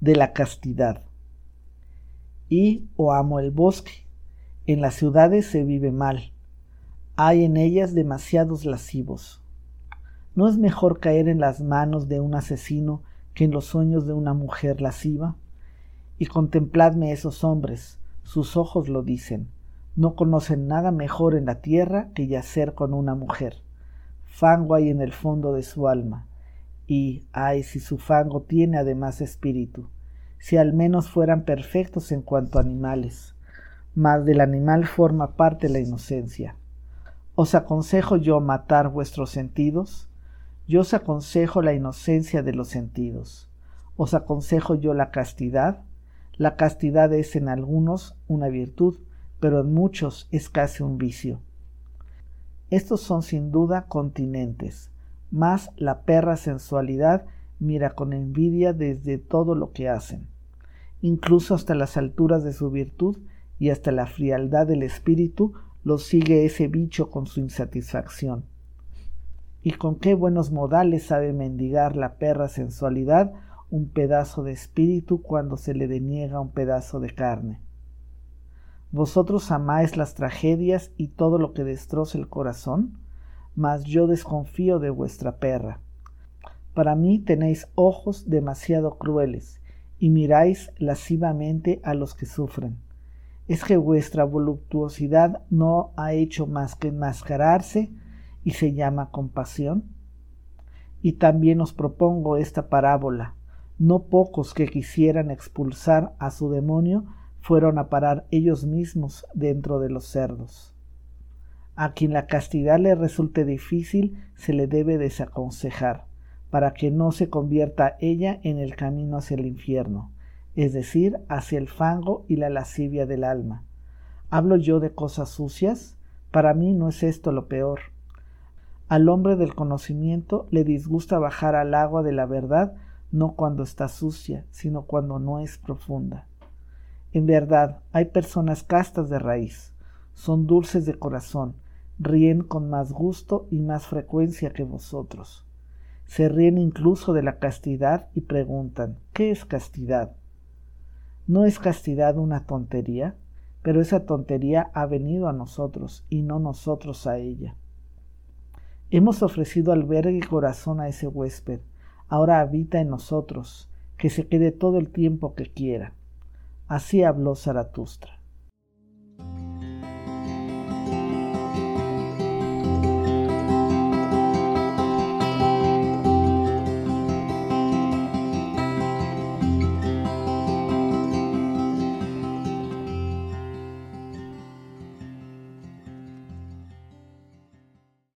de la castidad. Y o amo el bosque. En las ciudades se vive mal. Hay en ellas demasiados lascivos. ¿No es mejor caer en las manos de un asesino que en los sueños de una mujer lasciva? Y contempladme esos hombres, sus ojos lo dicen, no conocen nada mejor en la tierra que yacer con una mujer. Fango hay en el fondo de su alma, y ay si su fango tiene además espíritu, si al menos fueran perfectos en cuanto animales, mas del animal forma parte la inocencia. ¿Os aconsejo yo matar vuestros sentidos? Yo os aconsejo la inocencia de los sentidos. ¿Os aconsejo yo la castidad? La castidad es en algunos una virtud, pero en muchos es casi un vicio. Estos son sin duda continentes, más la perra sensualidad mira con envidia desde todo lo que hacen, incluso hasta las alturas de su virtud y hasta la frialdad del espíritu lo sigue ese bicho con su insatisfacción. Y con qué buenos modales sabe mendigar la perra sensualidad un pedazo de espíritu cuando se le deniega un pedazo de carne. Vosotros amáis las tragedias y todo lo que destroza el corazón, mas yo desconfío de vuestra perra. Para mí tenéis ojos demasiado crueles, y miráis lascivamente a los que sufren. ¿Es que vuestra voluptuosidad no ha hecho más que enmascararse y se llama compasión? Y también os propongo esta parábola. No pocos que quisieran expulsar a su demonio fueron a parar ellos mismos dentro de los cerdos. A quien la castidad le resulte difícil se le debe desaconsejar, para que no se convierta ella en el camino hacia el infierno, es decir, hacia el fango y la lascivia del alma. ¿Hablo yo de cosas sucias? Para mí no es esto lo peor. Al hombre del conocimiento le disgusta bajar al agua de la verdad no cuando está sucia, sino cuando no es profunda. En verdad, hay personas castas de raíz, son dulces de corazón, ríen con más gusto y más frecuencia que vosotros. Se ríen incluso de la castidad y preguntan, ¿qué es castidad? ¿No es castidad una tontería? Pero esa tontería ha venido a nosotros y no nosotros a ella. Hemos ofrecido albergue y corazón a ese huésped. Ahora habita en nosotros, que se quede todo el tiempo que quiera. Así habló Zaratustra.